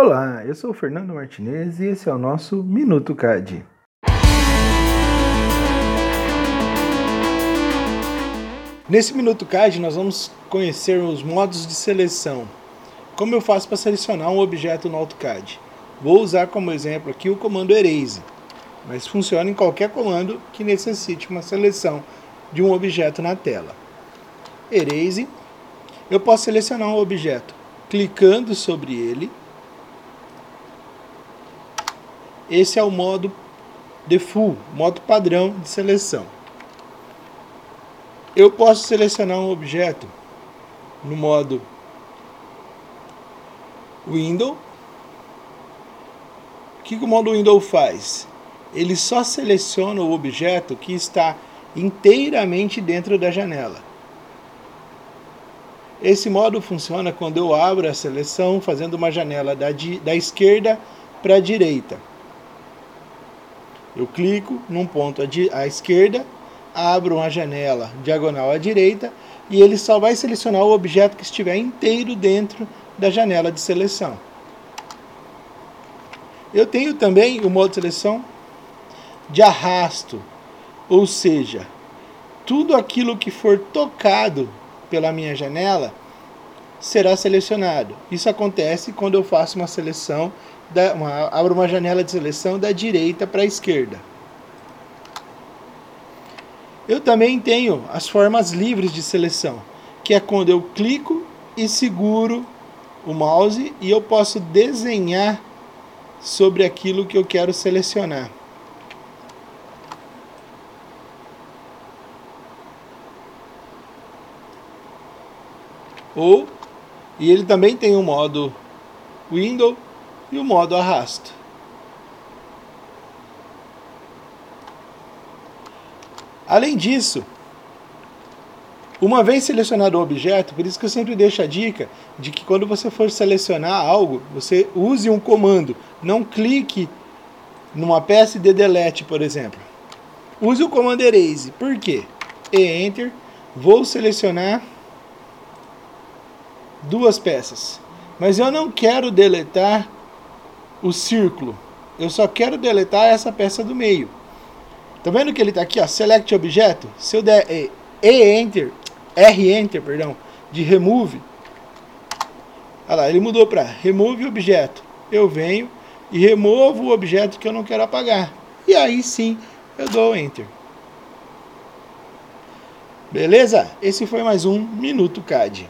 Olá, eu sou o Fernando Martinez e esse é o nosso Minuto CAD. Nesse Minuto CAD nós vamos conhecer os modos de seleção. Como eu faço para selecionar um objeto no AutoCAD? Vou usar como exemplo aqui o comando Erase, mas funciona em qualquer comando que necessite uma seleção de um objeto na tela. Erase, eu posso selecionar um objeto clicando sobre ele Esse é o modo default, modo padrão de seleção. Eu posso selecionar um objeto no modo Window. O que o modo Window faz? Ele só seleciona o objeto que está inteiramente dentro da janela. Esse modo funciona quando eu abro a seleção fazendo uma janela da, da esquerda para a direita. Eu clico num ponto à esquerda, abro uma janela diagonal à direita e ele só vai selecionar o objeto que estiver inteiro dentro da janela de seleção. Eu tenho também o modo de seleção de arrasto, ou seja, tudo aquilo que for tocado pela minha janela será selecionado. Isso acontece quando eu faço uma seleção da, uma, abro uma janela de seleção da direita para a esquerda. Eu também tenho as formas livres de seleção, que é quando eu clico e seguro o mouse e eu posso desenhar sobre aquilo que eu quero selecionar. Ou e ele também tem o um modo Window e o modo arrasto. Além disso, uma vez selecionado o objeto, por isso que eu sempre deixo a dica de que quando você for selecionar algo, você use um comando, não clique numa peça de delete, por exemplo. Use o comando erase. Por quê? E enter, vou selecionar duas peças. Mas eu não quero deletar o círculo. Eu só quero deletar essa peça do meio. Tá vendo que ele está aqui, ó, select objeto? Se eu der e enter, R enter, perdão, de remove, olha lá, ele mudou para remove objeto. Eu venho e removo o objeto que eu não quero apagar. E aí sim, eu dou enter. Beleza? Esse foi mais um Minuto CAD.